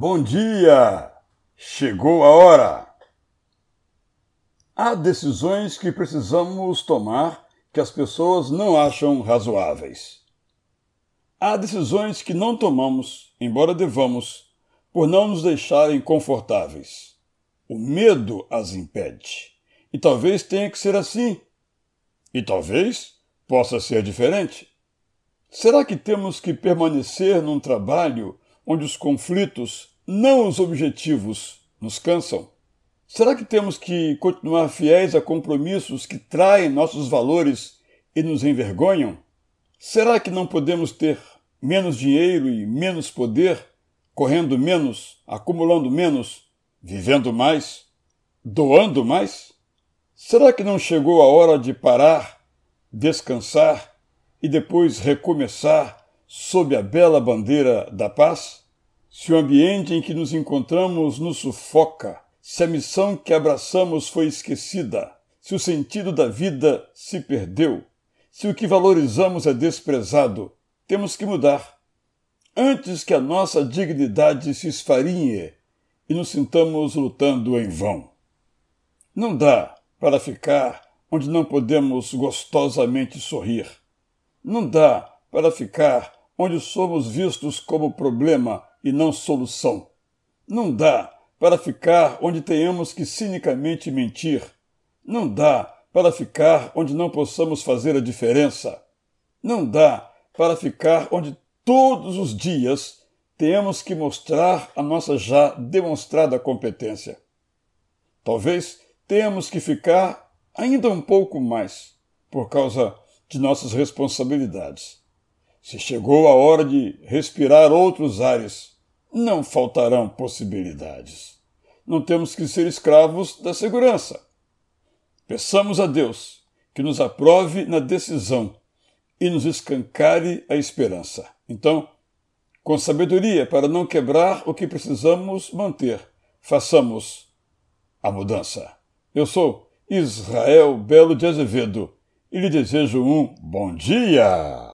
Bom dia! Chegou a hora! Há decisões que precisamos tomar que as pessoas não acham razoáveis. Há decisões que não tomamos, embora devamos, por não nos deixarem confortáveis. O medo as impede. E talvez tenha que ser assim. E talvez possa ser diferente. Será que temos que permanecer num trabalho onde os conflitos, não os objetivos, nos cansam? Será que temos que continuar fiéis a compromissos que traem nossos valores e nos envergonham? Será que não podemos ter menos dinheiro e menos poder, correndo menos, acumulando menos, vivendo mais, doando mais? Será que não chegou a hora de parar, descansar e depois recomeçar sob a bela bandeira da paz? Se o ambiente em que nos encontramos nos sufoca, se a missão que abraçamos foi esquecida, se o sentido da vida se perdeu, se o que valorizamos é desprezado, temos que mudar. Antes que a nossa dignidade se esfarinhe e nos sintamos lutando em vão. Não dá para ficar onde não podemos gostosamente sorrir. Não dá para ficar onde somos vistos como problema e não solução. Não dá para ficar onde tenhamos que cinicamente mentir. Não dá para ficar onde não possamos fazer a diferença. Não dá para ficar onde todos os dias tenhamos que mostrar a nossa já demonstrada competência. Talvez tenhamos que ficar ainda um pouco mais por causa de nossas responsabilidades. Se chegou a hora de respirar outros ares, não faltarão possibilidades. Não temos que ser escravos da segurança. Peçamos a Deus que nos aprove na decisão e nos escancare a esperança. Então, com sabedoria para não quebrar o que precisamos manter, façamos a mudança. Eu sou Israel Belo de Azevedo e lhe desejo um bom dia!